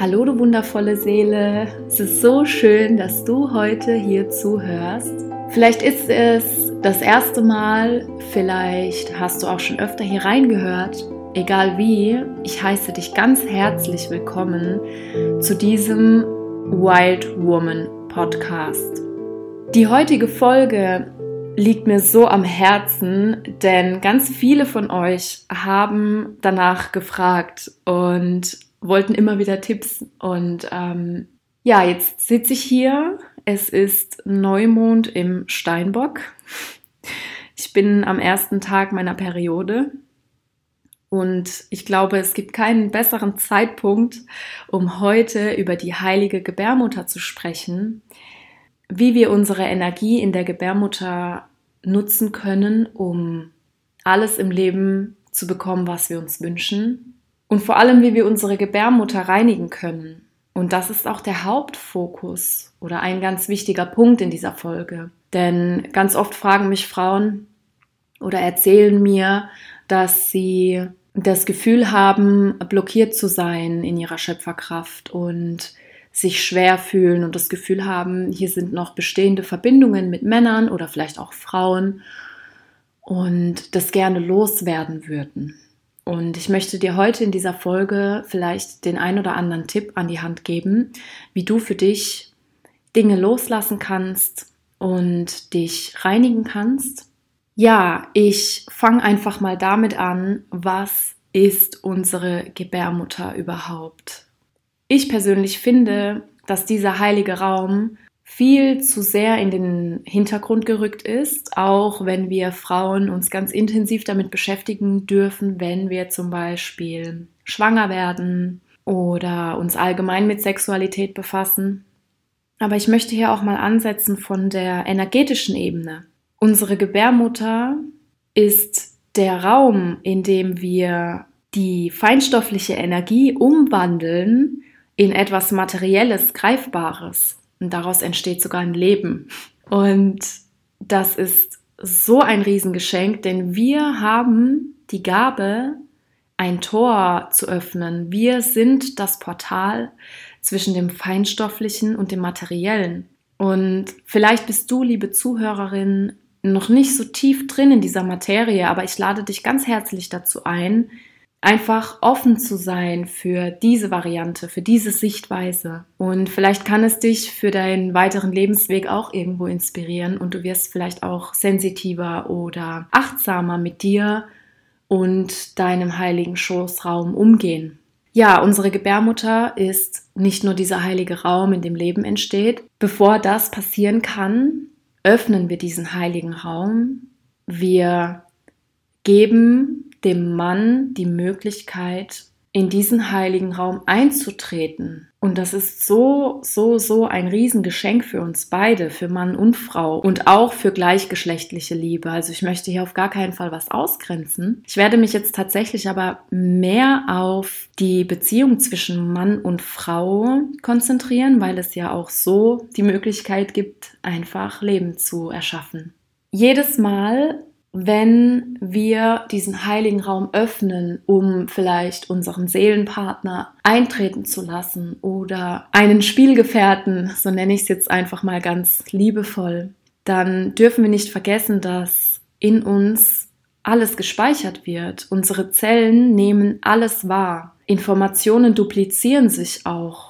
Hallo, du wundervolle Seele. Es ist so schön, dass du heute hier zuhörst. Vielleicht ist es das erste Mal, vielleicht hast du auch schon öfter hier reingehört. Egal wie, ich heiße dich ganz herzlich willkommen zu diesem Wild Woman Podcast. Die heutige Folge liegt mir so am Herzen, denn ganz viele von euch haben danach gefragt und wollten immer wieder Tipps. Und ähm, ja, jetzt sitze ich hier. Es ist Neumond im Steinbock. Ich bin am ersten Tag meiner Periode. Und ich glaube, es gibt keinen besseren Zeitpunkt, um heute über die heilige Gebärmutter zu sprechen, wie wir unsere Energie in der Gebärmutter nutzen können, um alles im Leben zu bekommen, was wir uns wünschen und vor allem, wie wir unsere Gebärmutter reinigen können. Und das ist auch der Hauptfokus oder ein ganz wichtiger Punkt in dieser Folge. Denn ganz oft fragen mich Frauen oder erzählen mir, dass sie das Gefühl haben, blockiert zu sein in ihrer Schöpferkraft und sich schwer fühlen und das Gefühl haben, hier sind noch bestehende Verbindungen mit Männern oder vielleicht auch Frauen und das gerne loswerden würden. Und ich möchte dir heute in dieser Folge vielleicht den ein oder anderen Tipp an die Hand geben, wie du für dich Dinge loslassen kannst und dich reinigen kannst. Ja, ich fange einfach mal damit an, was ist unsere Gebärmutter überhaupt? Ich persönlich finde, dass dieser heilige Raum viel zu sehr in den Hintergrund gerückt ist, auch wenn wir Frauen uns ganz intensiv damit beschäftigen dürfen, wenn wir zum Beispiel schwanger werden oder uns allgemein mit Sexualität befassen. Aber ich möchte hier auch mal ansetzen von der energetischen Ebene. Unsere Gebärmutter ist der Raum, in dem wir die feinstoffliche Energie umwandeln in etwas Materielles, Greifbares. Und daraus entsteht sogar ein Leben. Und das ist so ein Riesengeschenk, denn wir haben die Gabe, ein Tor zu öffnen. Wir sind das Portal zwischen dem Feinstofflichen und dem Materiellen. Und vielleicht bist du, liebe Zuhörerin, noch nicht so tief drin in dieser Materie, aber ich lade dich ganz herzlich dazu ein, einfach offen zu sein für diese Variante, für diese Sichtweise. Und vielleicht kann es dich für deinen weiteren Lebensweg auch irgendwo inspirieren und du wirst vielleicht auch sensitiver oder achtsamer mit dir und deinem heiligen Schoßraum umgehen. Ja, unsere Gebärmutter ist nicht nur dieser heilige Raum, in dem Leben entsteht. Bevor das passieren kann, öffnen wir diesen heiligen Raum. Wir geben dem Mann die Möglichkeit, in diesen heiligen Raum einzutreten. Und das ist so, so, so ein Riesengeschenk für uns beide, für Mann und Frau und auch für gleichgeschlechtliche Liebe. Also ich möchte hier auf gar keinen Fall was ausgrenzen. Ich werde mich jetzt tatsächlich aber mehr auf die Beziehung zwischen Mann und Frau konzentrieren, weil es ja auch so die Möglichkeit gibt, einfach Leben zu erschaffen. Jedes Mal, wenn wir diesen heiligen Raum öffnen, um vielleicht unseren Seelenpartner eintreten zu lassen oder einen Spielgefährten, so nenne ich es jetzt einfach mal ganz liebevoll, dann dürfen wir nicht vergessen, dass in uns alles gespeichert wird. Unsere Zellen nehmen alles wahr. Informationen duplizieren sich auch.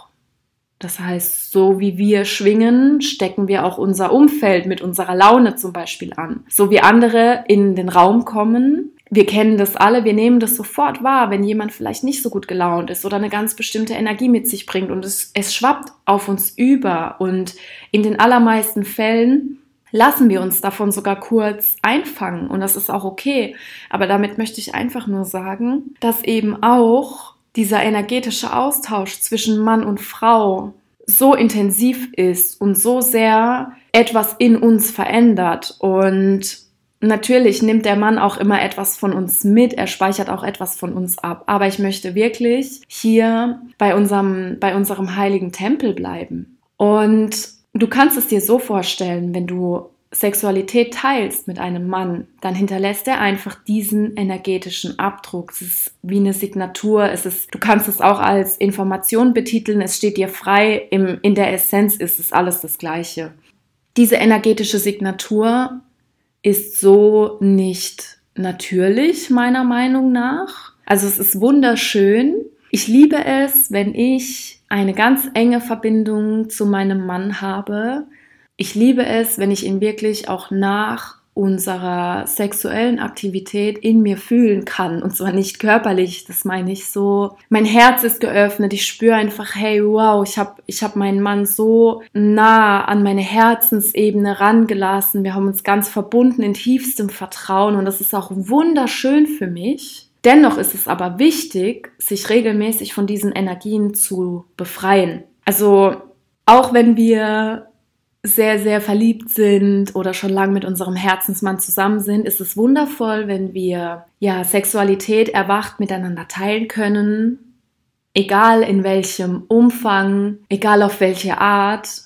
Das heißt, so wie wir schwingen, stecken wir auch unser Umfeld mit unserer Laune zum Beispiel an. So wie andere in den Raum kommen, wir kennen das alle, wir nehmen das sofort wahr, wenn jemand vielleicht nicht so gut gelaunt ist oder eine ganz bestimmte Energie mit sich bringt und es, es schwappt auf uns über. Und in den allermeisten Fällen lassen wir uns davon sogar kurz einfangen und das ist auch okay. Aber damit möchte ich einfach nur sagen, dass eben auch dieser energetische Austausch zwischen Mann und Frau so intensiv ist und so sehr etwas in uns verändert. Und natürlich nimmt der Mann auch immer etwas von uns mit, er speichert auch etwas von uns ab. Aber ich möchte wirklich hier bei unserem, bei unserem heiligen Tempel bleiben. Und du kannst es dir so vorstellen, wenn du Sexualität teilst mit einem Mann, dann hinterlässt er einfach diesen energetischen Abdruck. Es ist wie eine Signatur. Es ist, du kannst es auch als Information betiteln. Es steht dir frei. Im, in der Essenz ist es alles das Gleiche. Diese energetische Signatur ist so nicht natürlich, meiner Meinung nach. Also es ist wunderschön. Ich liebe es, wenn ich eine ganz enge Verbindung zu meinem Mann habe, ich liebe es, wenn ich ihn wirklich auch nach unserer sexuellen Aktivität in mir fühlen kann. Und zwar nicht körperlich, das meine ich so. Mein Herz ist geöffnet, ich spüre einfach, hey, wow, ich habe ich hab meinen Mann so nah an meine Herzensebene rangelassen. Wir haben uns ganz verbunden in tiefstem Vertrauen und das ist auch wunderschön für mich. Dennoch ist es aber wichtig, sich regelmäßig von diesen Energien zu befreien. Also auch wenn wir sehr, sehr verliebt sind oder schon lange mit unserem Herzensmann zusammen sind, ist es wundervoll, wenn wir ja Sexualität erwacht miteinander teilen können, egal in welchem Umfang, egal auf welche Art.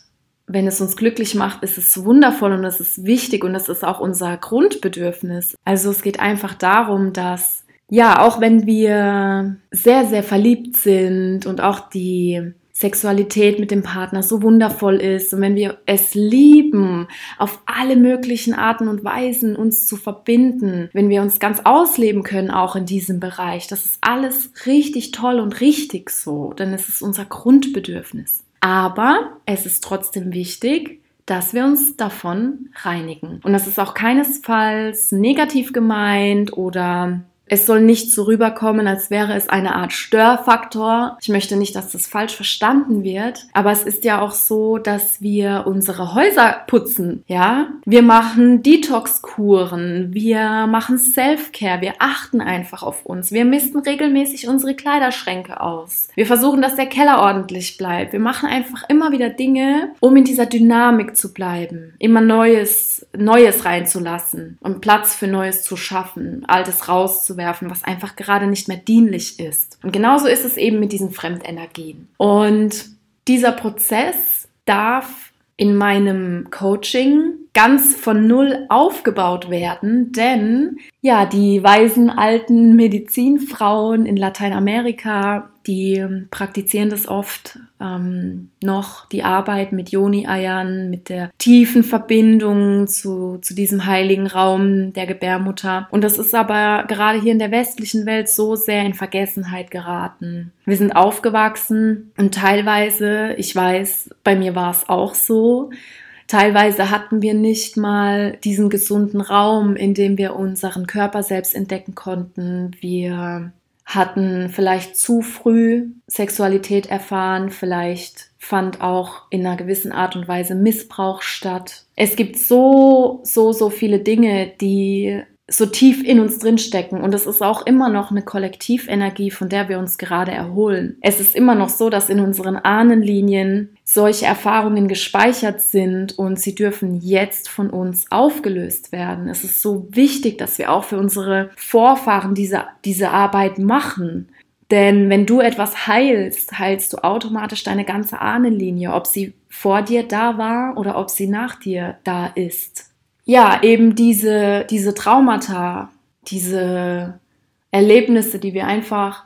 Wenn es uns glücklich macht, ist es wundervoll und es ist wichtig und es ist auch unser Grundbedürfnis. Also es geht einfach darum, dass ja, auch wenn wir sehr, sehr verliebt sind und auch die Sexualität mit dem Partner so wundervoll ist und wenn wir es lieben, auf alle möglichen Arten und Weisen uns zu verbinden, wenn wir uns ganz ausleben können auch in diesem Bereich, das ist alles richtig toll und richtig so, denn es ist unser Grundbedürfnis. Aber es ist trotzdem wichtig, dass wir uns davon reinigen. Und das ist auch keinesfalls negativ gemeint oder es soll nicht so rüberkommen, als wäre es eine Art Störfaktor. Ich möchte nicht, dass das falsch verstanden wird, aber es ist ja auch so, dass wir unsere Häuser putzen, ja? Wir machen Detox-Kuren, wir machen Self-Care, wir achten einfach auf uns. Wir misten regelmäßig unsere Kleiderschränke aus. Wir versuchen, dass der Keller ordentlich bleibt. Wir machen einfach immer wieder Dinge, um in dieser Dynamik zu bleiben, immer Neues, Neues reinzulassen und Platz für Neues zu schaffen, Altes rauszuwerfen rauszuwerfen, was einfach gerade nicht mehr dienlich ist. Und genauso ist es eben mit diesen Fremdenergien. Und dieser Prozess darf in meinem Coaching ganz von Null aufgebaut werden, denn ja, die weisen alten Medizinfrauen in Lateinamerika, die praktizieren das oft ähm, noch, die Arbeit mit Joni-Eiern, mit der tiefen Verbindung zu, zu diesem heiligen Raum der Gebärmutter. Und das ist aber gerade hier in der westlichen Welt so sehr in Vergessenheit geraten. Wir sind aufgewachsen und teilweise, ich weiß, bei mir war es auch so, Teilweise hatten wir nicht mal diesen gesunden Raum, in dem wir unseren Körper selbst entdecken konnten. Wir hatten vielleicht zu früh Sexualität erfahren, vielleicht fand auch in einer gewissen Art und Weise Missbrauch statt. Es gibt so, so, so viele Dinge, die so tief in uns drin stecken und es ist auch immer noch eine Kollektivenergie, von der wir uns gerade erholen. Es ist immer noch so, dass in unseren Ahnenlinien solche Erfahrungen gespeichert sind und sie dürfen jetzt von uns aufgelöst werden. Es ist so wichtig, dass wir auch für unsere Vorfahren diese, diese Arbeit machen. Denn wenn du etwas heilst, heilst du automatisch deine ganze Ahnenlinie, ob sie vor dir da war oder ob sie nach dir da ist ja, eben diese, diese Traumata, diese Erlebnisse, die wir einfach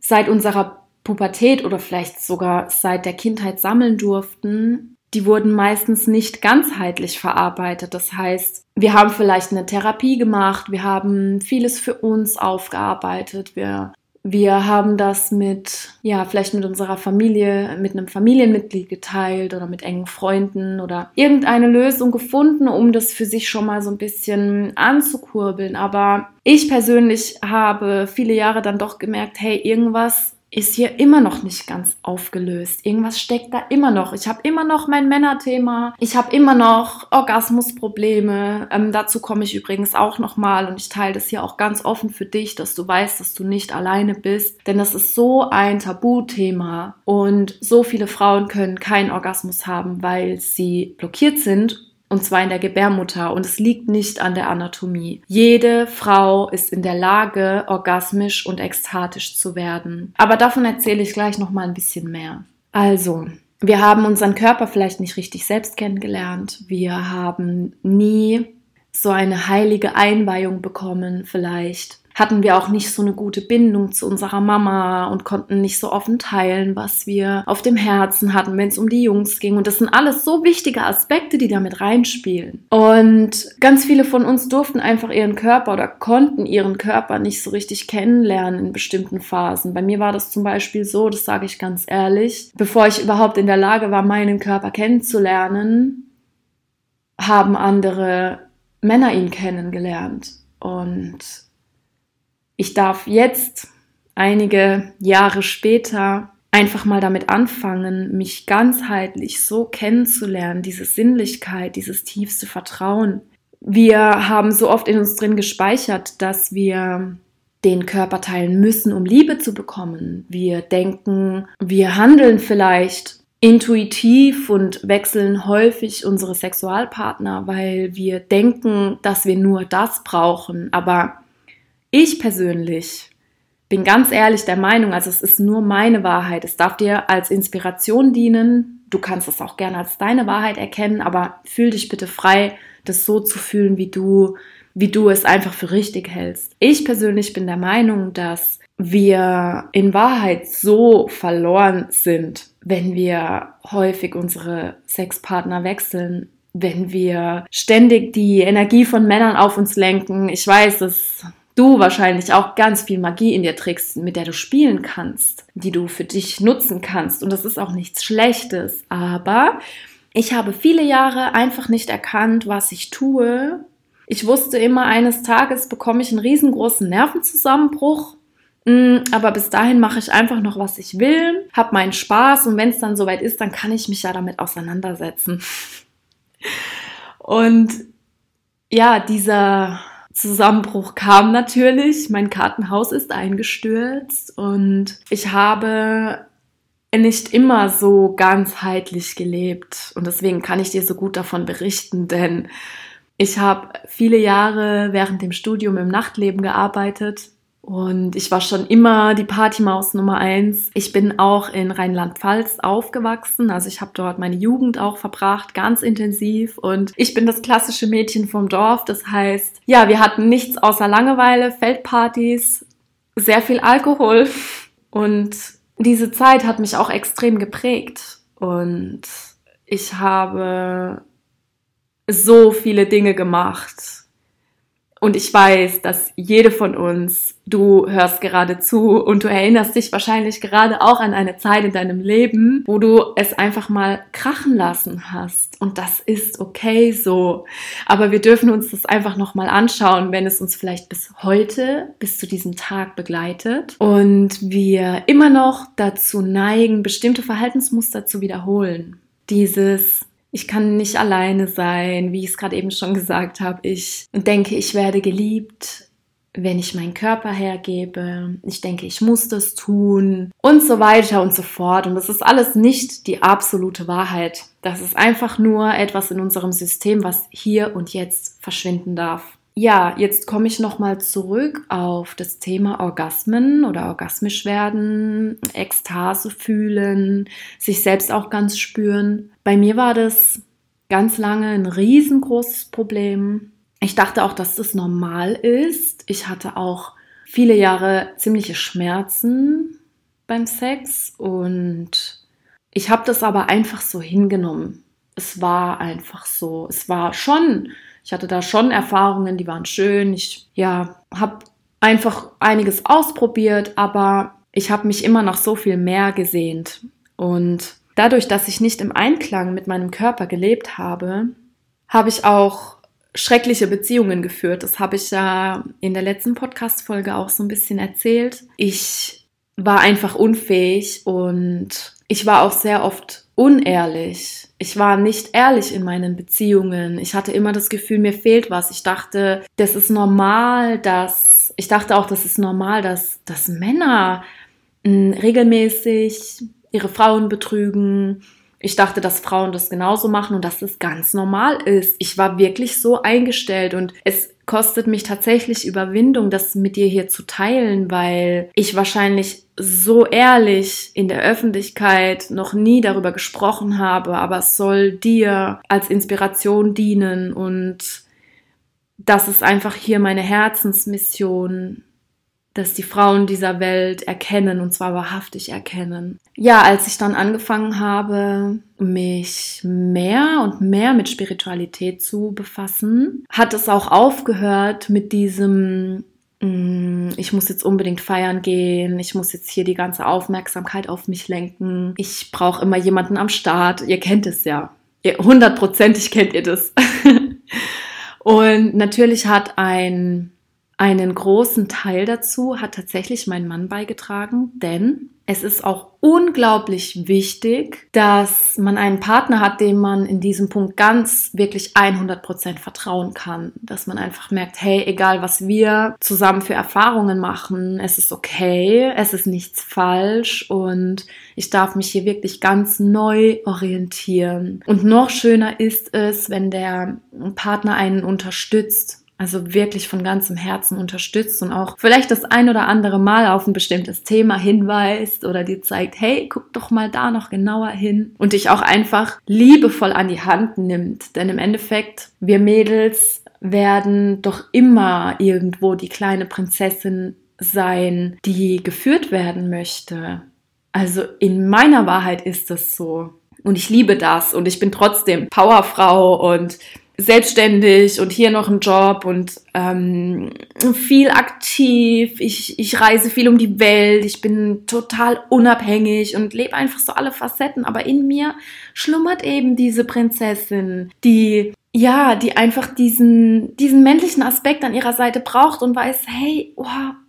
seit unserer Pubertät oder vielleicht sogar seit der Kindheit sammeln durften, die wurden meistens nicht ganzheitlich verarbeitet. Das heißt, wir haben vielleicht eine Therapie gemacht, wir haben vieles für uns aufgearbeitet, wir wir haben das mit, ja, vielleicht mit unserer Familie, mit einem Familienmitglied geteilt oder mit engen Freunden oder irgendeine Lösung gefunden, um das für sich schon mal so ein bisschen anzukurbeln. Aber ich persönlich habe viele Jahre dann doch gemerkt, hey, irgendwas ist hier immer noch nicht ganz aufgelöst. Irgendwas steckt da immer noch. Ich habe immer noch mein Männerthema. Ich habe immer noch Orgasmusprobleme. Ähm, dazu komme ich übrigens auch noch mal und ich teile das hier auch ganz offen für dich, dass du weißt, dass du nicht alleine bist, denn das ist so ein Tabuthema und so viele Frauen können keinen Orgasmus haben, weil sie blockiert sind und zwar in der Gebärmutter und es liegt nicht an der Anatomie. Jede Frau ist in der Lage, orgasmisch und ekstatisch zu werden. Aber davon erzähle ich gleich noch mal ein bisschen mehr. Also, wir haben unseren Körper vielleicht nicht richtig selbst kennengelernt. Wir haben nie so eine heilige Einweihung bekommen, vielleicht hatten wir auch nicht so eine gute Bindung zu unserer Mama und konnten nicht so offen teilen, was wir auf dem Herzen hatten, wenn es um die Jungs ging. Und das sind alles so wichtige Aspekte, die damit reinspielen. Und ganz viele von uns durften einfach ihren Körper oder konnten ihren Körper nicht so richtig kennenlernen in bestimmten Phasen. Bei mir war das zum Beispiel so, das sage ich ganz ehrlich, bevor ich überhaupt in der Lage war, meinen Körper kennenzulernen, haben andere Männer ihn kennengelernt. Und ich darf jetzt, einige Jahre später, einfach mal damit anfangen, mich ganzheitlich so kennenzulernen, diese Sinnlichkeit, dieses tiefste Vertrauen. Wir haben so oft in uns drin gespeichert, dass wir den Körper teilen müssen, um Liebe zu bekommen. Wir denken, wir handeln vielleicht intuitiv und wechseln häufig unsere Sexualpartner, weil wir denken, dass wir nur das brauchen. Aber ich persönlich bin ganz ehrlich der Meinung, also es ist nur meine Wahrheit. Es darf dir als Inspiration dienen. Du kannst es auch gerne als deine Wahrheit erkennen, aber fühl dich bitte frei, das so zu fühlen, wie du, wie du es einfach für richtig hältst. Ich persönlich bin der Meinung, dass wir in Wahrheit so verloren sind, wenn wir häufig unsere Sexpartner wechseln, wenn wir ständig die Energie von Männern auf uns lenken. Ich weiß, dass du wahrscheinlich auch ganz viel Magie in dir trägst, mit der du spielen kannst, die du für dich nutzen kannst. Und das ist auch nichts Schlechtes. Aber ich habe viele Jahre einfach nicht erkannt, was ich tue. Ich wusste immer, eines Tages bekomme ich einen riesengroßen Nervenzusammenbruch. Mm, aber bis dahin mache ich einfach noch, was ich will, habe meinen Spaß und wenn es dann soweit ist, dann kann ich mich ja damit auseinandersetzen. Und ja, dieser Zusammenbruch kam natürlich. Mein Kartenhaus ist eingestürzt und ich habe nicht immer so ganzheitlich gelebt. Und deswegen kann ich dir so gut davon berichten, denn ich habe viele Jahre während dem Studium im Nachtleben gearbeitet und ich war schon immer die Partymaus Nummer eins. Ich bin auch in Rheinland-Pfalz aufgewachsen. Also ich habe dort meine Jugend auch verbracht, ganz intensiv. Und ich bin das klassische Mädchen vom Dorf. Das heißt, ja, wir hatten nichts außer Langeweile, Feldpartys, sehr viel Alkohol. Und diese Zeit hat mich auch extrem geprägt. Und ich habe so viele Dinge gemacht und ich weiß, dass jede von uns, du hörst gerade zu und du erinnerst dich wahrscheinlich gerade auch an eine Zeit in deinem Leben, wo du es einfach mal krachen lassen hast. Und das ist okay so. Aber wir dürfen uns das einfach nochmal anschauen, wenn es uns vielleicht bis heute, bis zu diesem Tag begleitet und wir immer noch dazu neigen, bestimmte Verhaltensmuster zu wiederholen. Dieses ich kann nicht alleine sein, wie ich es gerade eben schon gesagt habe. Ich denke, ich werde geliebt, wenn ich meinen Körper hergebe. Ich denke, ich muss das tun und so weiter und so fort. Und das ist alles nicht die absolute Wahrheit. Das ist einfach nur etwas in unserem System, was hier und jetzt verschwinden darf. Ja, jetzt komme ich nochmal zurück auf das Thema Orgasmen oder orgasmisch werden, Ekstase fühlen, sich selbst auch ganz spüren. Bei mir war das ganz lange ein riesengroßes Problem. Ich dachte auch, dass das normal ist. Ich hatte auch viele Jahre ziemliche Schmerzen beim Sex und ich habe das aber einfach so hingenommen. Es war einfach so. Es war schon ich hatte da schon Erfahrungen, die waren schön. Ich ja, habe einfach einiges ausprobiert, aber ich habe mich immer noch so viel mehr gesehnt. Und dadurch, dass ich nicht im Einklang mit meinem Körper gelebt habe, habe ich auch schreckliche Beziehungen geführt. Das habe ich ja in der letzten Podcast-Folge auch so ein bisschen erzählt. Ich war einfach unfähig und ich war auch sehr oft unehrlich. Ich war nicht ehrlich in meinen Beziehungen. Ich hatte immer das Gefühl, mir fehlt was. Ich dachte, das ist normal, dass ich dachte auch, das ist normal, dass, dass Männer hm, regelmäßig ihre Frauen betrügen. Ich dachte, dass Frauen das genauso machen und dass das ganz normal ist. Ich war wirklich so eingestellt und es kostet mich tatsächlich Überwindung, das mit dir hier zu teilen, weil ich wahrscheinlich so ehrlich in der Öffentlichkeit noch nie darüber gesprochen habe, aber es soll dir als Inspiration dienen und das ist einfach hier meine Herzensmission, dass die Frauen dieser Welt erkennen und zwar wahrhaftig erkennen. Ja, als ich dann angefangen habe, mich mehr und mehr mit Spiritualität zu befassen, hat es auch aufgehört mit diesem mm, ich muss jetzt unbedingt feiern gehen, ich muss jetzt hier die ganze Aufmerksamkeit auf mich lenken, ich brauche immer jemanden am Start, ihr kennt es ja. Hundertprozentig kennt ihr das. und natürlich hat ein einen großen Teil dazu hat tatsächlich mein Mann beigetragen, denn es ist auch unglaublich wichtig, dass man einen Partner hat, dem man in diesem Punkt ganz wirklich 100% vertrauen kann. Dass man einfach merkt, hey, egal was wir zusammen für Erfahrungen machen, es ist okay, es ist nichts falsch und ich darf mich hier wirklich ganz neu orientieren. Und noch schöner ist es, wenn der Partner einen unterstützt also wirklich von ganzem Herzen unterstützt und auch vielleicht das ein oder andere Mal auf ein bestimmtes Thema hinweist oder dir zeigt, hey, guck doch mal da noch genauer hin und dich auch einfach liebevoll an die Hand nimmt. Denn im Endeffekt, wir Mädels werden doch immer irgendwo die kleine Prinzessin sein, die geführt werden möchte. Also in meiner Wahrheit ist das so. Und ich liebe das und ich bin trotzdem Powerfrau und selbstständig und hier noch ein Job und ähm, viel aktiv. Ich, ich reise viel um die Welt. Ich bin total unabhängig und lebe einfach so alle Facetten. Aber in mir schlummert eben diese Prinzessin, die ja, die einfach diesen, diesen männlichen Aspekt an ihrer Seite braucht und weiß, hey, oh,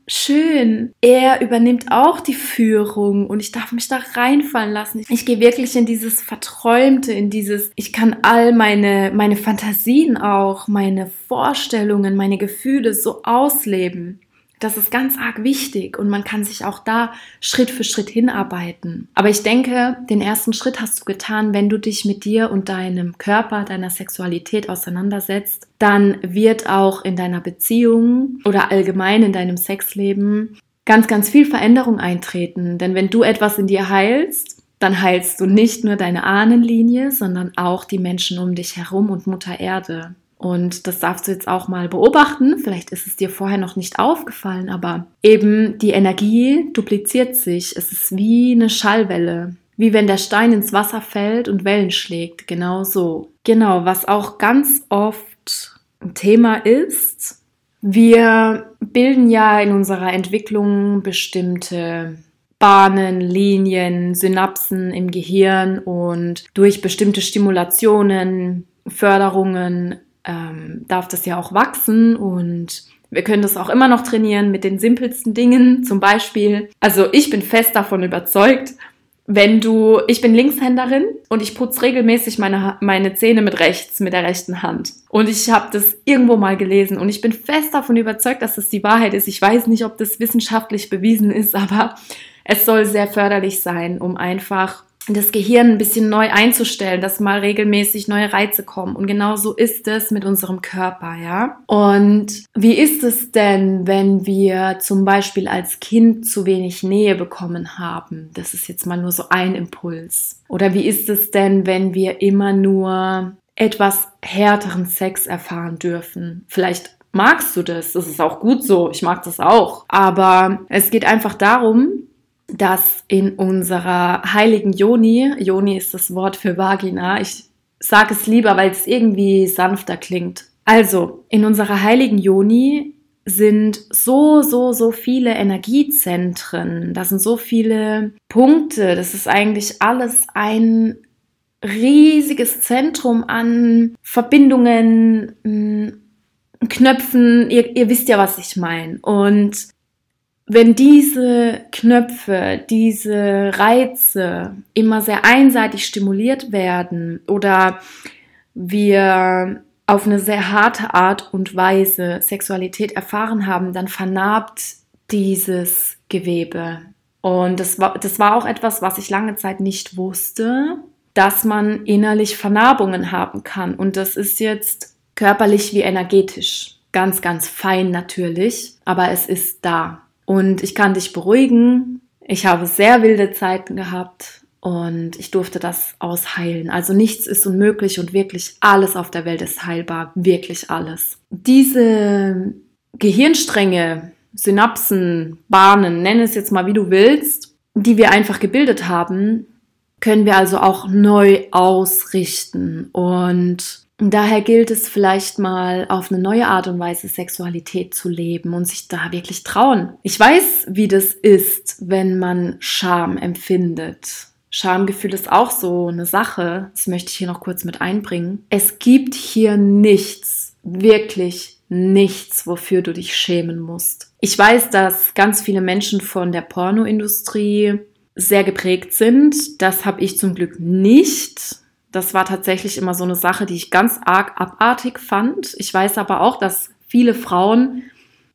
schön. Er übernimmt auch die Führung und ich darf mich da reinfallen lassen. Ich gehe wirklich in dieses Verträumte, in dieses, ich kann all meine, meine Fantasien auch, meine Vorstellungen, meine Gefühle so ausleben. Das ist ganz arg wichtig und man kann sich auch da Schritt für Schritt hinarbeiten. Aber ich denke, den ersten Schritt hast du getan, wenn du dich mit dir und deinem Körper, deiner Sexualität auseinandersetzt. Dann wird auch in deiner Beziehung oder allgemein in deinem Sexleben ganz, ganz viel Veränderung eintreten. Denn wenn du etwas in dir heilst, dann heilst du nicht nur deine Ahnenlinie, sondern auch die Menschen um dich herum und Mutter Erde. Und das darfst du jetzt auch mal beobachten. Vielleicht ist es dir vorher noch nicht aufgefallen, aber eben die Energie dupliziert sich. Es ist wie eine Schallwelle. Wie wenn der Stein ins Wasser fällt und Wellen schlägt. Genau so. Genau, was auch ganz oft ein Thema ist. Wir bilden ja in unserer Entwicklung bestimmte Bahnen, Linien, Synapsen im Gehirn und durch bestimmte Stimulationen, Förderungen ähm, darf das ja auch wachsen und wir können das auch immer noch trainieren mit den simpelsten Dingen. Zum Beispiel, also ich bin fest davon überzeugt, wenn du, ich bin Linkshänderin und ich putze regelmäßig meine, meine Zähne mit rechts, mit der rechten Hand. Und ich habe das irgendwo mal gelesen und ich bin fest davon überzeugt, dass das die Wahrheit ist. Ich weiß nicht, ob das wissenschaftlich bewiesen ist, aber es soll sehr förderlich sein, um einfach das Gehirn ein bisschen neu einzustellen, dass mal regelmäßig neue Reize kommen. Und genau so ist es mit unserem Körper, ja. Und wie ist es denn, wenn wir zum Beispiel als Kind zu wenig Nähe bekommen haben? Das ist jetzt mal nur so ein Impuls. Oder wie ist es denn, wenn wir immer nur etwas härteren Sex erfahren dürfen? Vielleicht magst du das. Das ist auch gut so. Ich mag das auch. Aber es geht einfach darum, dass in unserer heiligen Joni, Joni ist das Wort für Vagina, ich sage es lieber, weil es irgendwie sanfter klingt. Also, in unserer heiligen Joni sind so, so, so viele Energiezentren, da sind so viele Punkte, das ist eigentlich alles ein riesiges Zentrum an Verbindungen, mm, Knöpfen, ihr, ihr wisst ja, was ich meine. Und wenn diese Knöpfe, diese Reize immer sehr einseitig stimuliert werden oder wir auf eine sehr harte Art und Weise Sexualität erfahren haben, dann vernarbt dieses Gewebe. Und das war, das war auch etwas, was ich lange Zeit nicht wusste, dass man innerlich Vernarbungen haben kann. Und das ist jetzt körperlich wie energetisch. Ganz, ganz fein natürlich, aber es ist da. Und ich kann dich beruhigen. Ich habe sehr wilde Zeiten gehabt und ich durfte das ausheilen. Also nichts ist unmöglich und wirklich alles auf der Welt ist heilbar. Wirklich alles. Diese Gehirnstränge, Synapsen, Bahnen, nenne es jetzt mal wie du willst, die wir einfach gebildet haben, können wir also auch neu ausrichten. Und daher gilt es vielleicht mal auf eine neue Art und Weise Sexualität zu leben und sich da wirklich trauen. Ich weiß, wie das ist, wenn man Scham empfindet Schamgefühl ist auch so eine Sache. Das möchte ich hier noch kurz mit einbringen. Es gibt hier nichts, wirklich nichts, wofür du dich schämen musst. Ich weiß, dass ganz viele Menschen von der Pornoindustrie sehr geprägt sind. Das habe ich zum Glück nicht. Das war tatsächlich immer so eine Sache, die ich ganz arg abartig fand. Ich weiß aber auch, dass viele Frauen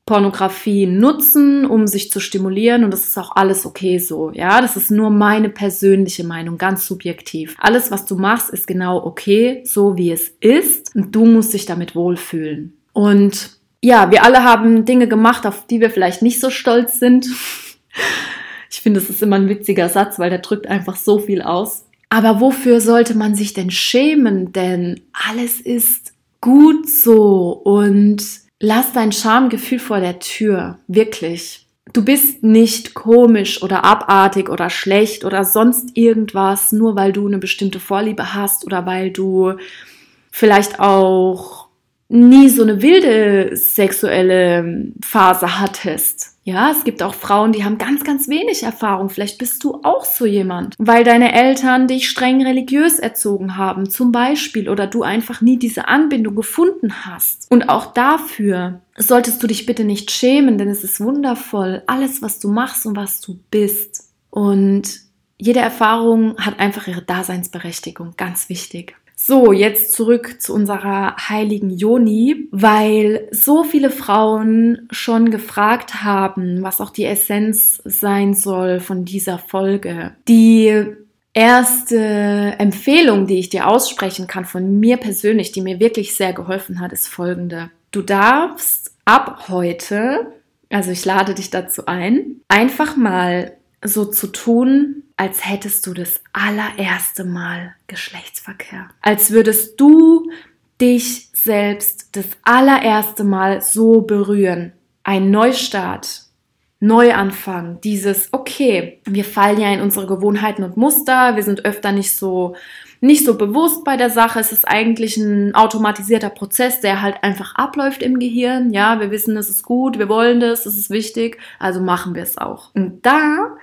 Pornografie nutzen, um sich zu stimulieren und das ist auch alles okay so. Ja, das ist nur meine persönliche Meinung, ganz subjektiv. Alles, was du machst, ist genau okay, so wie es ist und du musst dich damit wohlfühlen. Und ja, wir alle haben Dinge gemacht, auf die wir vielleicht nicht so stolz sind. Ich finde, das ist immer ein witziger Satz, weil der drückt einfach so viel aus. Aber wofür sollte man sich denn schämen? Denn alles ist gut so und Lass dein Schamgefühl vor der Tür, wirklich. Du bist nicht komisch oder abartig oder schlecht oder sonst irgendwas, nur weil du eine bestimmte Vorliebe hast oder weil du vielleicht auch nie so eine wilde sexuelle Phase hattest. Ja, es gibt auch Frauen, die haben ganz, ganz wenig Erfahrung. Vielleicht bist du auch so jemand, weil deine Eltern dich streng religiös erzogen haben, zum Beispiel, oder du einfach nie diese Anbindung gefunden hast. Und auch dafür solltest du dich bitte nicht schämen, denn es ist wundervoll, alles, was du machst und was du bist. Und jede Erfahrung hat einfach ihre Daseinsberechtigung, ganz wichtig. So, jetzt zurück zu unserer heiligen Joni, weil so viele Frauen schon gefragt haben, was auch die Essenz sein soll von dieser Folge. Die erste Empfehlung, die ich dir aussprechen kann von mir persönlich, die mir wirklich sehr geholfen hat, ist folgende. Du darfst ab heute, also ich lade dich dazu ein, einfach mal so zu tun, als hättest du das allererste Mal Geschlechtsverkehr. Als würdest du dich selbst das allererste Mal so berühren. Ein Neustart, Neuanfang, dieses, okay, wir fallen ja in unsere Gewohnheiten und Muster, wir sind öfter nicht so, nicht so bewusst bei der Sache. Es ist eigentlich ein automatisierter Prozess, der halt einfach abläuft im Gehirn. Ja, wir wissen, es ist gut, wir wollen das, es ist wichtig, also machen wir es auch. Und da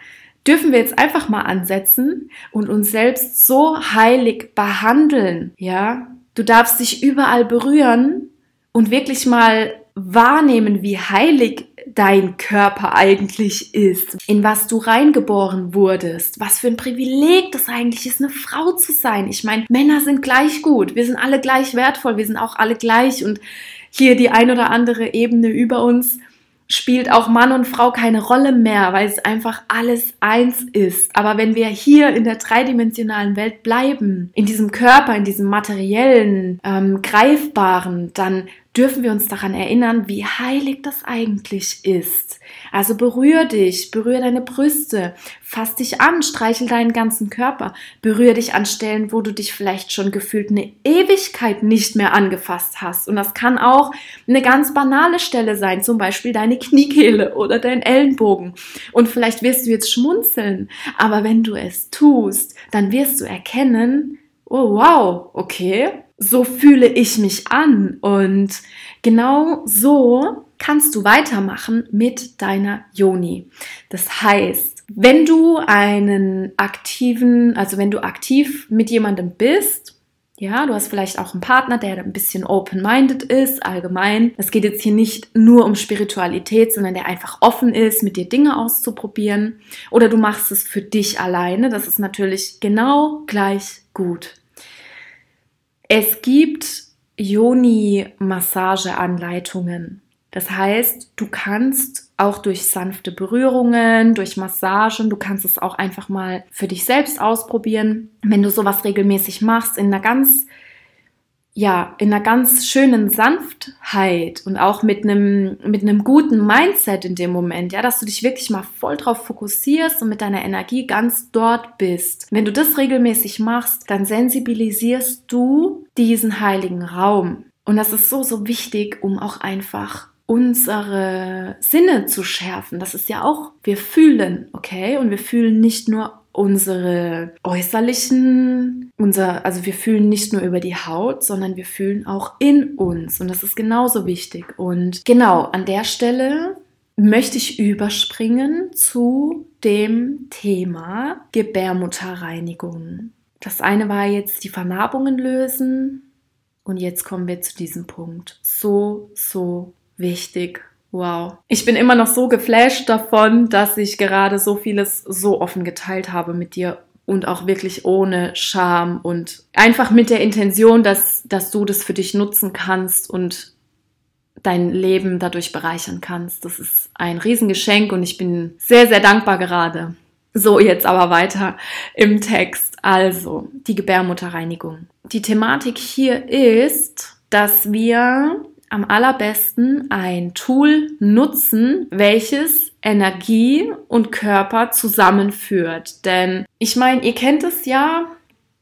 dürfen wir jetzt einfach mal ansetzen und uns selbst so heilig behandeln, ja? Du darfst dich überall berühren und wirklich mal wahrnehmen, wie heilig dein Körper eigentlich ist, in was du reingeboren wurdest, was für ein Privileg das eigentlich ist, eine Frau zu sein. Ich meine, Männer sind gleich gut, wir sind alle gleich wertvoll, wir sind auch alle gleich und hier die ein oder andere Ebene über uns spielt auch Mann und Frau keine Rolle mehr, weil es einfach alles eins ist. Aber wenn wir hier in der dreidimensionalen Welt bleiben, in diesem Körper, in diesem materiellen, ähm, greifbaren, dann dürfen wir uns daran erinnern, wie heilig das eigentlich ist. Also berühr dich, berühr deine Brüste, fass dich an, streichel deinen ganzen Körper, berühr dich an Stellen, wo du dich vielleicht schon gefühlt eine Ewigkeit nicht mehr angefasst hast. Und das kann auch eine ganz banale Stelle sein, zum Beispiel deine Kniekehle oder dein Ellenbogen. Und vielleicht wirst du jetzt schmunzeln, aber wenn du es tust, dann wirst du erkennen, oh wow, okay, so fühle ich mich an. Und genau so kannst du weitermachen mit deiner Yoni. Das heißt, wenn du einen aktiven, also wenn du aktiv mit jemandem bist, ja, du hast vielleicht auch einen Partner, der ein bisschen open-minded ist, allgemein. Es geht jetzt hier nicht nur um Spiritualität, sondern der einfach offen ist, mit dir Dinge auszuprobieren. Oder du machst es für dich alleine. Das ist natürlich genau gleich gut. Es gibt Yoni-Massageanleitungen. Das heißt, du kannst auch durch sanfte Berührungen, durch Massagen, du kannst es auch einfach mal für dich selbst ausprobieren. Wenn du sowas regelmäßig machst, in einer ganz ja, in einer ganz schönen Sanftheit und auch mit einem, mit einem guten Mindset in dem Moment, ja, dass du dich wirklich mal voll drauf fokussierst und mit deiner Energie ganz dort bist. Wenn du das regelmäßig machst, dann sensibilisierst du diesen heiligen Raum. Und das ist so, so wichtig, um auch einfach unsere Sinne zu schärfen. Das ist ja auch, wir fühlen, okay? Und wir fühlen nicht nur unsere äußerlichen, unser, also wir fühlen nicht nur über die Haut, sondern wir fühlen auch in uns. Und das ist genauso wichtig. Und genau an der Stelle möchte ich überspringen zu dem Thema Gebärmutterreinigung. Das eine war jetzt die Vernarbungen lösen. Und jetzt kommen wir zu diesem Punkt. So, so wichtig Wow. Ich bin immer noch so geflasht davon, dass ich gerade so vieles so offen geteilt habe mit dir und auch wirklich ohne Scham und einfach mit der Intention, dass, dass du das für dich nutzen kannst und dein Leben dadurch bereichern kannst. Das ist ein Riesengeschenk und ich bin sehr, sehr dankbar gerade. So, jetzt aber weiter im Text. Also, die Gebärmutterreinigung. Die Thematik hier ist, dass wir am allerbesten ein Tool nutzen, welches Energie und Körper zusammenführt. Denn ich meine, ihr kennt es ja,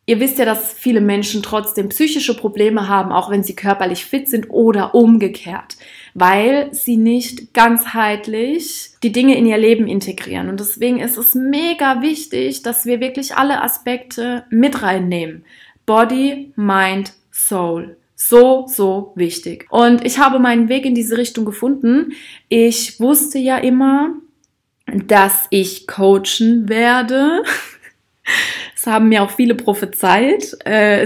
Ihr wisst ja, dass viele Menschen trotzdem psychische Probleme haben, auch wenn sie körperlich fit sind oder umgekehrt, weil sie nicht ganzheitlich die Dinge in ihr Leben integrieren. Und deswegen ist es mega wichtig, dass wir wirklich alle Aspekte mit reinnehmen. Body, Mind, Soul. So, so wichtig. Und ich habe meinen Weg in diese Richtung gefunden. Ich wusste ja immer, dass ich coachen werde. Das haben mir auch viele prophezeit. Äh,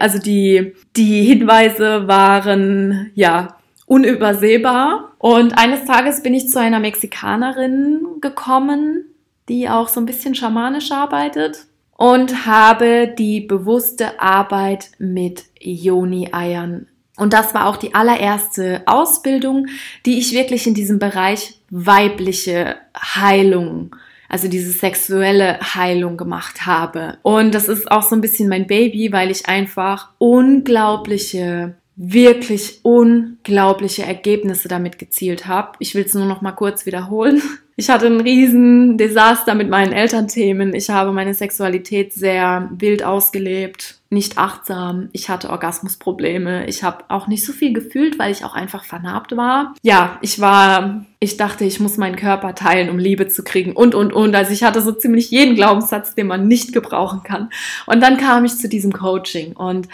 also die, die Hinweise waren ja unübersehbar. Und eines Tages bin ich zu einer Mexikanerin gekommen, die auch so ein bisschen schamanisch arbeitet und habe die bewusste Arbeit mit Yoni-Eiern. Und das war auch die allererste Ausbildung, die ich wirklich in diesem Bereich weibliche Heilung, also diese sexuelle Heilung gemacht habe. Und das ist auch so ein bisschen mein Baby, weil ich einfach unglaubliche wirklich unglaubliche Ergebnisse damit gezielt habe. Ich will es nur noch mal kurz wiederholen. Ich hatte ein riesen Desaster mit meinen Elternthemen. Ich habe meine Sexualität sehr wild ausgelebt, nicht achtsam. Ich hatte Orgasmusprobleme. Ich habe auch nicht so viel gefühlt, weil ich auch einfach vernarbt war. Ja, ich war, ich dachte, ich muss meinen Körper teilen, um Liebe zu kriegen und, und, und. Also ich hatte so ziemlich jeden Glaubenssatz, den man nicht gebrauchen kann. Und dann kam ich zu diesem Coaching. Und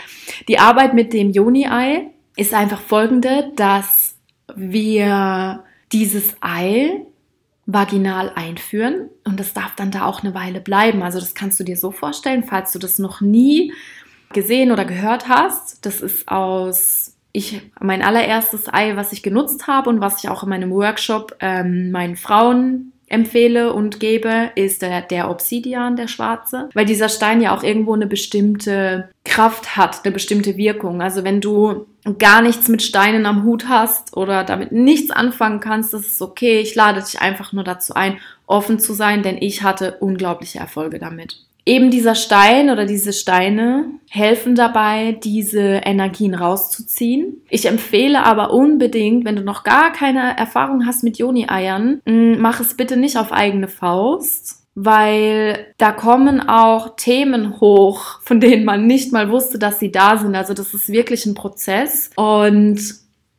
die Arbeit mit dem Joni-Ei ist einfach folgende, dass wir dieses Ei vaginal einführen und das darf dann da auch eine Weile bleiben. Also das kannst du dir so vorstellen, falls du das noch nie gesehen oder gehört hast. Das ist aus ich mein allererstes Ei, was ich genutzt habe und was ich auch in meinem Workshop ähm, meinen Frauen empfehle und gebe, ist der, der Obsidian, der schwarze, weil dieser Stein ja auch irgendwo eine bestimmte Kraft hat, eine bestimmte Wirkung. Also wenn du gar nichts mit Steinen am Hut hast oder damit nichts anfangen kannst, das ist okay. Ich lade dich einfach nur dazu ein, offen zu sein, denn ich hatte unglaubliche Erfolge damit eben dieser Stein oder diese Steine helfen dabei, diese Energien rauszuziehen. Ich empfehle aber unbedingt, wenn du noch gar keine Erfahrung hast mit Joni-Eiern, mm, mach es bitte nicht auf eigene Faust weil da kommen auch Themen hoch, von denen man nicht mal wusste, dass sie da sind. Also das ist wirklich ein Prozess und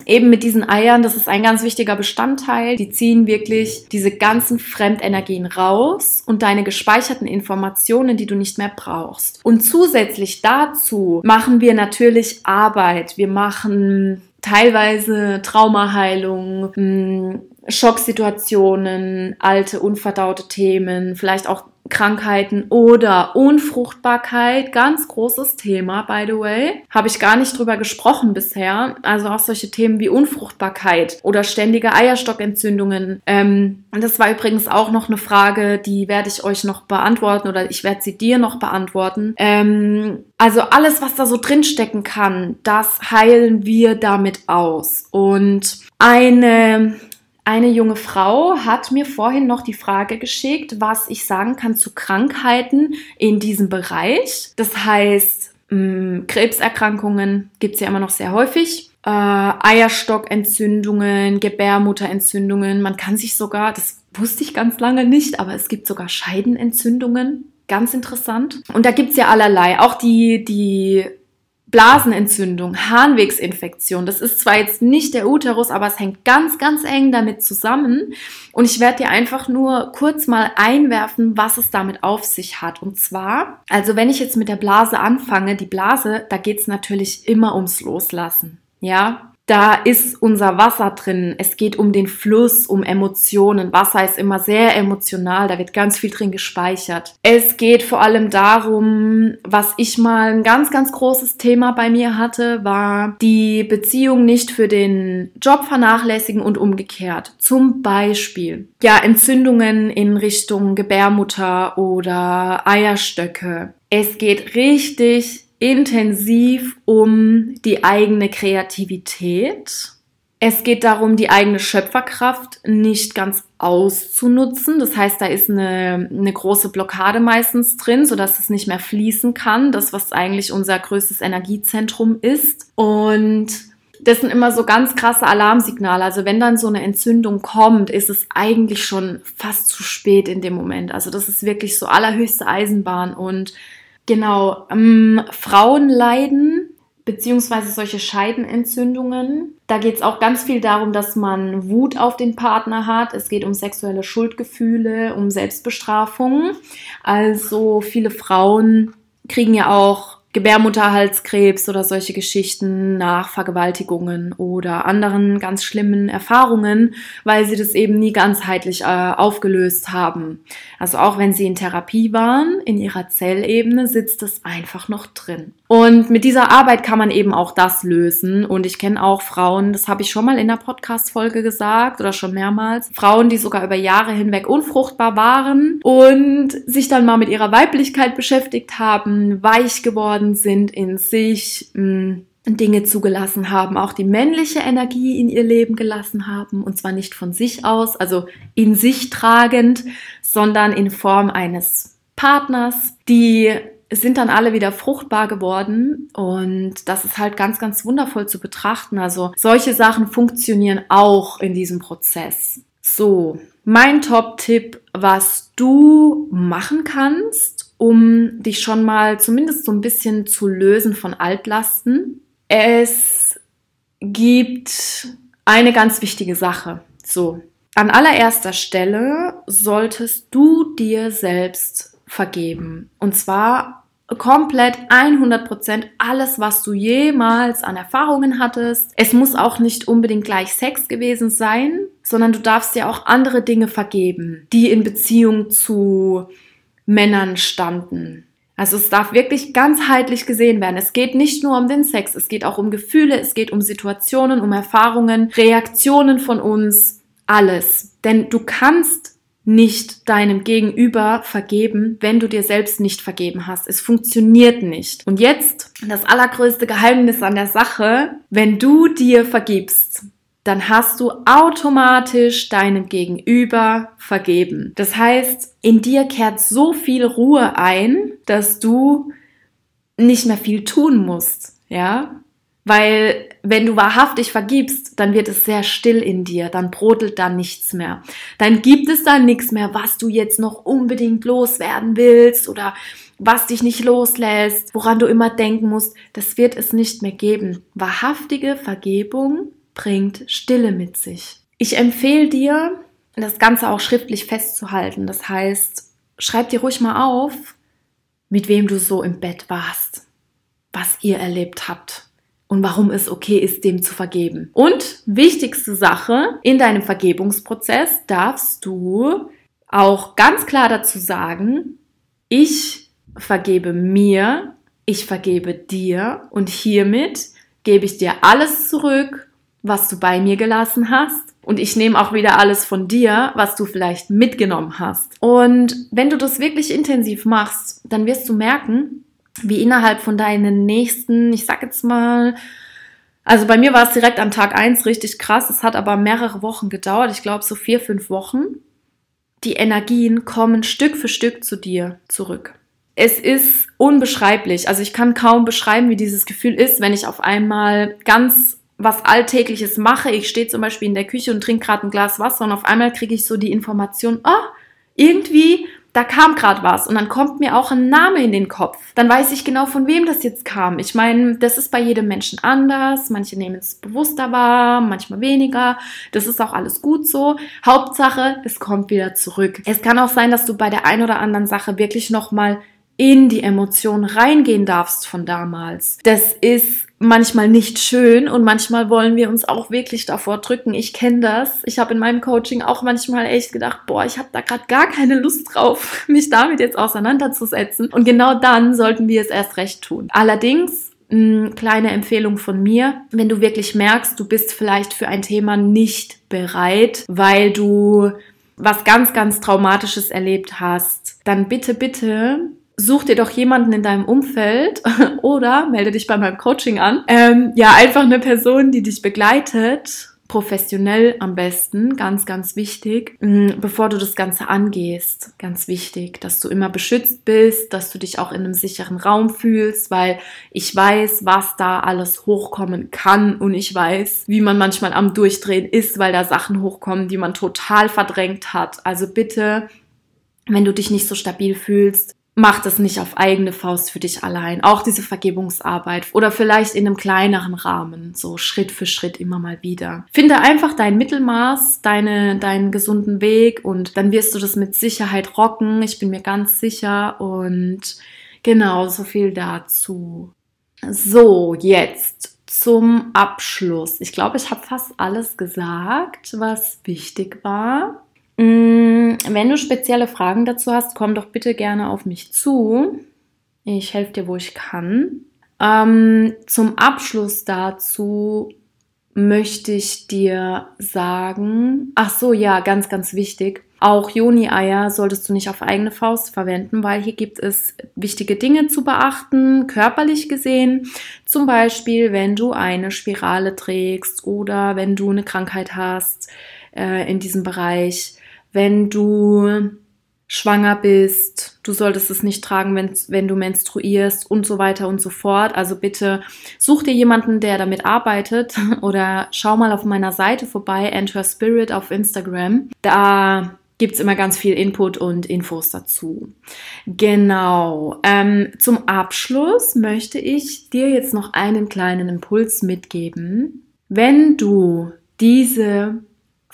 eben mit diesen Eiern, das ist ein ganz wichtiger Bestandteil. Die ziehen wirklich diese ganzen Fremdenergien raus und deine gespeicherten Informationen, die du nicht mehr brauchst. Und zusätzlich dazu machen wir natürlich Arbeit. Wir machen teilweise Traumaheilung, hm, Schocksituationen, alte, unverdaute Themen, vielleicht auch Krankheiten oder Unfruchtbarkeit, ganz großes Thema, by the way. Habe ich gar nicht drüber gesprochen bisher. Also auch solche Themen wie Unfruchtbarkeit oder ständige Eierstockentzündungen. Ähm, und das war übrigens auch noch eine Frage, die werde ich euch noch beantworten oder ich werde sie dir noch beantworten. Ähm, also alles, was da so drinstecken kann, das heilen wir damit aus. Und eine eine junge Frau hat mir vorhin noch die Frage geschickt, was ich sagen kann zu Krankheiten in diesem Bereich. Das heißt, Mm, Krebserkrankungen gibt es ja immer noch sehr häufig. Äh, Eierstockentzündungen, Gebärmutterentzündungen. Man kann sich sogar, das wusste ich ganz lange nicht, aber es gibt sogar Scheidenentzündungen. Ganz interessant. Und da gibt es ja allerlei. Auch die, die Blasenentzündung, Harnwegsinfektion. Das ist zwar jetzt nicht der Uterus, aber es hängt ganz, ganz eng damit zusammen. Und ich werde dir einfach nur kurz mal einwerfen, was es damit auf sich hat. Und zwar, also wenn ich jetzt mit der Blase anfange, die Blase, da geht es natürlich immer ums Loslassen. Ja, da ist unser Wasser drin. Es geht um den Fluss, um Emotionen. Wasser ist immer sehr emotional, da wird ganz viel drin gespeichert. Es geht vor allem darum, was ich mal ein ganz, ganz großes Thema bei mir hatte, war die Beziehung nicht für den Job vernachlässigen und umgekehrt. Zum Beispiel, ja, Entzündungen in Richtung Gebärmutter oder Eierstöcke. Es geht richtig intensiv um die eigene Kreativität. Es geht darum, die eigene Schöpferkraft nicht ganz auszunutzen. Das heißt, da ist eine, eine große Blockade meistens drin, sodass es nicht mehr fließen kann. Das, was eigentlich unser größtes Energiezentrum ist. Und das sind immer so ganz krasse Alarmsignale. Also wenn dann so eine Entzündung kommt, ist es eigentlich schon fast zu spät in dem Moment. Also das ist wirklich so allerhöchste Eisenbahn und Genau, ähm, Frauen leiden beziehungsweise solche Scheidenentzündungen. Da geht es auch ganz viel darum, dass man Wut auf den Partner hat. Es geht um sexuelle Schuldgefühle, um Selbstbestrafung. Also viele Frauen kriegen ja auch Gebärmutterhalskrebs oder solche Geschichten nach Vergewaltigungen oder anderen ganz schlimmen Erfahrungen, weil sie das eben nie ganzheitlich äh, aufgelöst haben. Also auch wenn sie in Therapie waren, in ihrer Zellebene sitzt es einfach noch drin. Und mit dieser Arbeit kann man eben auch das lösen. Und ich kenne auch Frauen, das habe ich schon mal in der Podcast-Folge gesagt oder schon mehrmals, Frauen, die sogar über Jahre hinweg unfruchtbar waren und sich dann mal mit ihrer Weiblichkeit beschäftigt haben, weich geworden sind in sich, mh, hm, Dinge zugelassen haben, auch die männliche Energie in ihr Leben gelassen haben, und zwar nicht von sich aus, also in sich tragend, sondern in Form eines Partners, die sind dann alle wieder fruchtbar geworden und das ist halt ganz, ganz wundervoll zu betrachten. Also solche Sachen funktionieren auch in diesem Prozess. So, mein Top-Tipp, was du machen kannst, um dich schon mal zumindest so ein bisschen zu lösen von Altlasten. Es gibt eine ganz wichtige Sache. So, an allererster Stelle solltest du dir selbst vergeben. Und zwar komplett 100% alles, was du jemals an Erfahrungen hattest. Es muss auch nicht unbedingt gleich Sex gewesen sein, sondern du darfst dir auch andere Dinge vergeben, die in Beziehung zu Männern standen. Also es darf wirklich ganzheitlich gesehen werden. Es geht nicht nur um den Sex, es geht auch um Gefühle, es geht um Situationen, um Erfahrungen, Reaktionen von uns, alles. Denn du kannst nicht deinem Gegenüber vergeben, wenn du dir selbst nicht vergeben hast. Es funktioniert nicht. Und jetzt das allergrößte Geheimnis an der Sache, wenn du dir vergibst, dann hast du automatisch deinem Gegenüber vergeben. Das heißt, in dir kehrt so viel Ruhe ein, dass du nicht mehr viel tun musst, ja? Weil wenn du wahrhaftig vergibst, dann wird es sehr still in dir, dann brodelt da nichts mehr. Dann gibt es da nichts mehr, was du jetzt noch unbedingt loswerden willst oder was dich nicht loslässt, woran du immer denken musst. Das wird es nicht mehr geben. Wahrhaftige Vergebung bringt Stille mit sich. Ich empfehle dir, das Ganze auch schriftlich festzuhalten. Das heißt, schreib dir ruhig mal auf, mit wem du so im Bett warst, was ihr erlebt habt und warum es okay ist, dem zu vergeben. Und wichtigste Sache, in deinem Vergebungsprozess darfst du auch ganz klar dazu sagen, ich vergebe mir, ich vergebe dir und hiermit gebe ich dir alles zurück, was du bei mir gelassen hast. Und ich nehme auch wieder alles von dir, was du vielleicht mitgenommen hast. Und wenn du das wirklich intensiv machst, dann wirst du merken, wie innerhalb von deinen nächsten, ich sag jetzt mal, also bei mir war es direkt am Tag eins richtig krass. Es hat aber mehrere Wochen gedauert. Ich glaube so vier, fünf Wochen. Die Energien kommen Stück für Stück zu dir zurück. es ist unbeschreiblich. Also ich kann kaum beschreiben, wie dieses Gefühl ist, wenn ich auf einmal ganz was Alltägliches mache. Ich stehe zum Beispiel in der Küche und trinke gerade ein Glas Wasser und auf einmal kriege ich so die Information, oh, irgendwie da kam gerade was und dann kommt mir auch ein Name in den Kopf. Dann weiß ich genau, von wem das jetzt kam. Ich meine, das ist bei jedem Menschen anders. Manche nehmen es bewusster wahr, manchmal weniger. Das ist auch alles gut so. Hauptsache, es kommt wieder zurück. Es kann auch sein, dass du bei der ein oder anderen Sache wirklich nochmal in die Emotion reingehen darfst von damals. Das ist manchmal nicht schön und manchmal wollen wir uns auch wirklich davor drücken. Ich kenne das. Ich habe in meinem Coaching auch manchmal echt gedacht, boah, ich habe da gerade gar keine Lust drauf, mich damit jetzt auseinanderzusetzen. Und genau dann sollten wir es erst recht tun. Allerdings eine kleine Empfehlung von mir, wenn du wirklich merkst, du bist vielleicht für ein Thema nicht bereit, weil du was ganz, ganz Traumatisches erlebt hast, dann bitte, bitte such dir doch jemanden in deinem Umfeld oder melde dich bei meinem Coaching an. Ähm, ja, einfach eine Person, die dich begleitet, professionell am besten, ganz, ganz wichtig, mm, bevor du das Ganze angehst. Ganz wichtig, dass du immer beschützt bist, dass du dich auch in einem sicheren Raum fühlst, weil ich weiß, was da alles hochkommen kann und ich weiß, wie man manchmal am Durchdrehen ist, weil da Sachen hochkommen, die man total verdrängt hat. Also bitte, wenn du dich nicht so stabil fühlst, mach das nicht auf eigene Faust für dich allein. Auch diese Vergebungsarbeit oder vielleicht in einem kleineren Rahmen, so Schritt für Schritt immer mal wieder. Finde einfach dein Mittelmaß, deine, deinen gesunden Weg und dann wirst du das mit Sicherheit rocken. Ich bin mir ganz sicher und genau, so viel dazu. So, jetzt zum Abschluss. Ich glaube, ich habe fast alles gesagt, was wichtig war. Mm, wenn du spezielle Fragen dazu hast, komm doch bitte gerne auf mich zu. Ich helfe dir, wo ich kann. Ähm, zum Abschluss dazu möchte ich dir sagen, ach so, ja, ganz, ganz wichtig. Auch Joni-Eier solltest du nicht auf eigene Faust verwenden, weil hier gibt es wichtige Dinge zu beachten, körperlich gesehen. Zum Beispiel, wenn du eine Spirale trägst oder wenn du eine Krankheit hast äh, in diesem Bereich wenn du schwanger bist, du solltest es nicht tragen, wenn, wenn du menstruierst und so weiter und so fort. Also bitte such dir jemanden, der damit arbeitet oder schau mal auf meiner Seite vorbei, Enter Spirit auf Instagram. Da gibt es immer ganz viel Input und Infos dazu. Genau. Ähm, zum Abschluss möchte ich dir jetzt noch einen kleinen Impuls mitgeben. Wenn du diese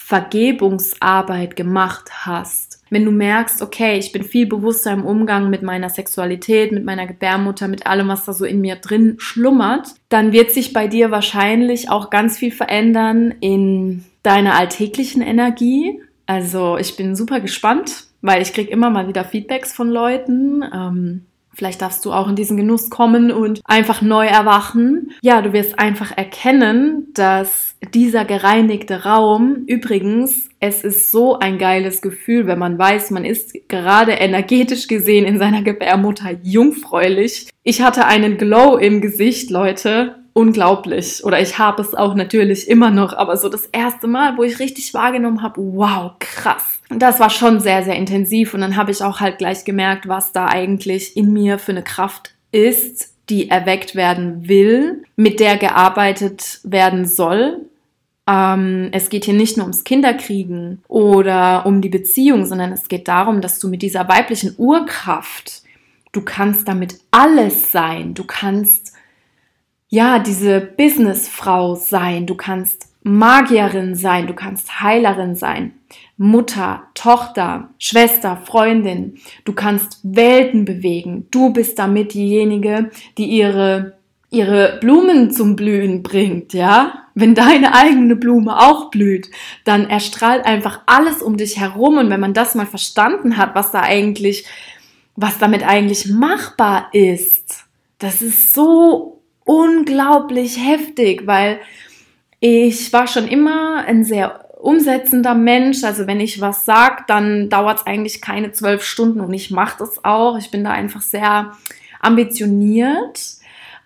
Vergebungsarbeit gemacht hast, wenn du merkst, okay, ich bin viel bewusster im Umgang mit meiner Sexualität, mit meiner Gebärmutter, mit allem, was da so in mir drin schlummert, dann wird sich bei dir wahrscheinlich auch ganz viel verändern in deiner alltäglichen Energie. Also ich bin super gespannt, weil ich kriege immer mal wieder Feedbacks von Leuten. Ähm, Vielleicht darfst du auch in diesen Genuss kommen und einfach neu erwachen. Ja, du wirst einfach erkennen, dass dieser gereinigte Raum, übrigens, es ist so ein geiles Gefühl, wenn man weiß, man ist gerade energetisch gesehen in seiner Gebärmutter jungfräulich. Ich hatte einen Glow im Gesicht, Leute unglaublich. Oder ich habe es auch natürlich immer noch, aber so das erste Mal, wo ich richtig wahrgenommen habe, wow, krass. Das war schon sehr, sehr intensiv und dann habe ich auch halt gleich gemerkt, was da eigentlich in mir für eine Kraft ist, die erweckt werden will, mit der gearbeitet werden soll. Ähm, es geht hier nicht nur ums Kinderkriegen oder um die Beziehung, sondern es geht darum, dass du mit dieser weiblichen Urkraft, du kannst damit alles sein. Du kannst ja, diese Businessfrau sein, du kannst Magierin sein, du kannst Heilerin sein, Mutter, Tochter, Schwester, Freundin, du kannst Welten bewegen. Du bist damit diejenige, die ihre ihre Blumen zum Blühen bringt, ja? Wenn deine eigene Blume auch blüht, dann erstrahlt einfach alles um dich herum und wenn man das mal verstanden hat, was da eigentlich was damit eigentlich machbar ist, das ist so unglaublich heftig, weil ich war schon immer ein sehr umsetzender Mensch. Also wenn ich was sage, dann dauert es eigentlich keine zwölf Stunden und ich mache das auch. Ich bin da einfach sehr ambitioniert.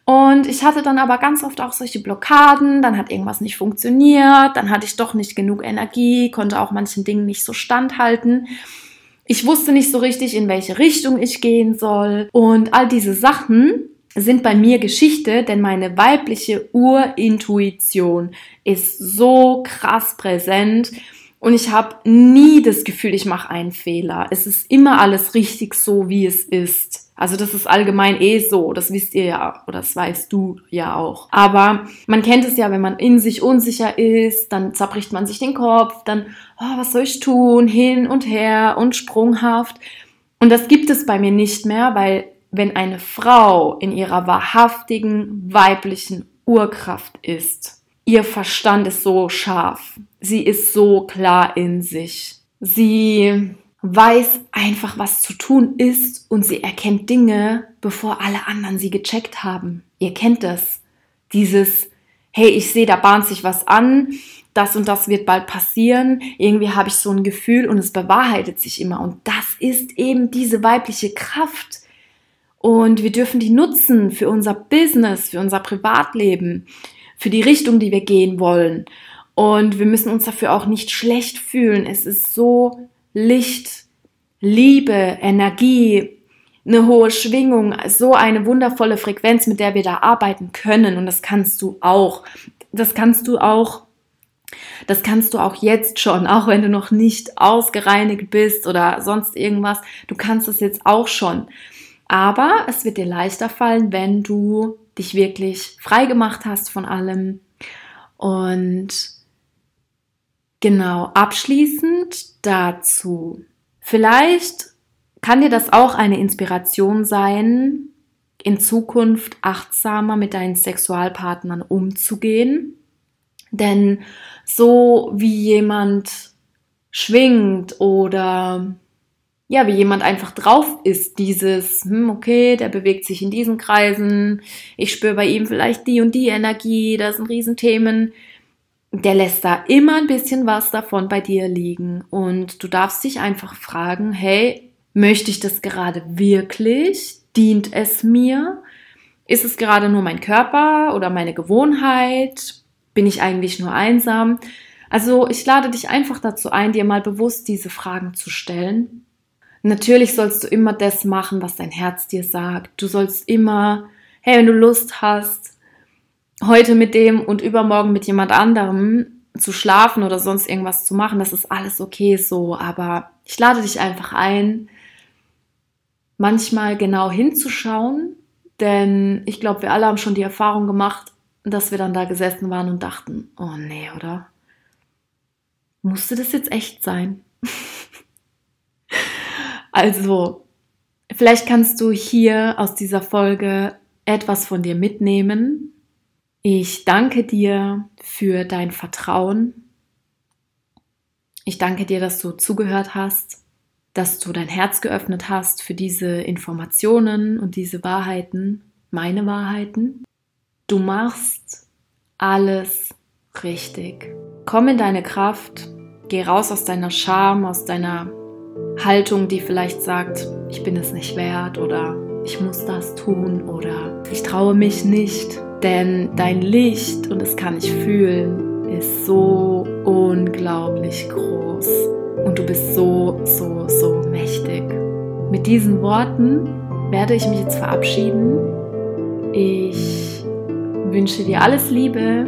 Und ich hatte dann aber ganz oft auch solche Blockaden, dann hat irgendwas nicht funktioniert, dann hatte ich doch nicht genug Energie, konnte auch manchen Dingen nicht so standhalten. Ich wusste nicht so richtig, in welche Richtung ich gehen soll. Und all diese Sachen sind bei mir Geschichte, denn meine weibliche Urintuition ist so krass präsent und ich habe nie das Gefühl, ich mache einen Fehler. Es ist immer alles richtig so, wie es ist. Also das ist allgemein eh so, das wisst ihr ja oder das weißt du ja auch. Aber man kennt es ja, wenn man in sich unsicher ist, dann zerbricht man sich den Kopf, dann, oh, was soll ich tun, hin und her und sprunghaft. Und das gibt es bei mir nicht mehr, weil wenn eine Frau in ihrer wahrhaftigen weiblichen Urkraft ist, ihr Verstand ist so scharf, sie ist so klar in sich. Sie weiß einfach, was zu tun ist und sie erkennt Dinge, bevor alle anderen sie gecheckt haben. Ihr kennt das. Dieses, hey, ich sehe, da bahnt sich was an, das und das wird bald passieren. Irgendwie habe ich so ein Gefühl und es bewahrheitet sich immer. Und das ist eben diese weibliche Kraft. Und wir dürfen die nutzen für unser Business, für unser Privatleben für die Richtung, die wir gehen wollen. Und wir müssen uns dafür auch nicht schlecht fühlen. Es ist so Licht, Liebe, Energie, eine hohe Schwingung, so eine wundervolle Frequenz, mit der wir da arbeiten können. Und das kannst du auch. Das kannst du auch. Das kannst du auch jetzt schon, auch wenn du noch nicht ausgereinigt bist oder sonst irgendwas. Du kannst das jetzt auch schon. Aber es wird dir leichter fallen, wenn du dich wirklich frei gemacht hast von allem. Und genau, abschließend dazu. Vielleicht kann dir das auch eine Inspiration sein, in Zukunft achtsamer mit deinen Sexualpartnern umzugehen. Denn so wie jemand schwingt oder ja, wie jemand einfach drauf ist, dieses, hm, okay, der bewegt sich in diesen Kreisen, ich spüre bei ihm vielleicht die und die Energie, das sind Riesenthemen. Der lässt da immer ein bisschen was davon bei dir liegen. Und du darfst dich einfach fragen, hey, möchte ich das gerade wirklich? Dient es mir? Ist es gerade nur mein Körper oder meine Gewohnheit? Bin ich eigentlich nur einsam? Also ich lade dich einfach dazu ein, dir mal bewusst diese Fragen zu stellen Natürlich sollst du immer das machen, was dein Herz dir sagt. Du sollst immer, hey, wenn du Lust hast, heute mit dem und übermorgen mit jemand anderem zu schlafen oder sonst irgendwas zu machen, das ist alles okay so. Aber ich lade dich einfach ein, manchmal genau hinzuschauen, denn ich glaube, wir alle haben schon die Erfahrung gemacht, dass wir dann da gesessen waren und dachten, oh nee, oder? Musste das jetzt echt sein? Also, vielleicht kannst du hier aus dieser Folge etwas von dir mitnehmen. Ich danke dir für dein Vertrauen. Ich danke dir, dass du zugehört hast, dass du dein Herz geöffnet hast für diese Informationen und diese Wahrheiten, meine Wahrheiten. Du machst alles richtig. Komm in deine Kraft, geh raus aus deiner Scham, aus deiner Haltung, die vielleicht sagt, ich bin es nicht wert oder ich muss das tun oder ich traue mich nicht. Denn dein Licht, und das kann ich fühlen, ist so unglaublich groß. Und du bist so, so, so mächtig. Mit diesen Worten werde ich mich jetzt verabschieden. Ich wünsche dir alles Liebe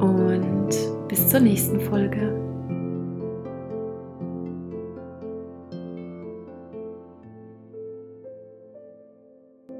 und bis zur nächsten Folge.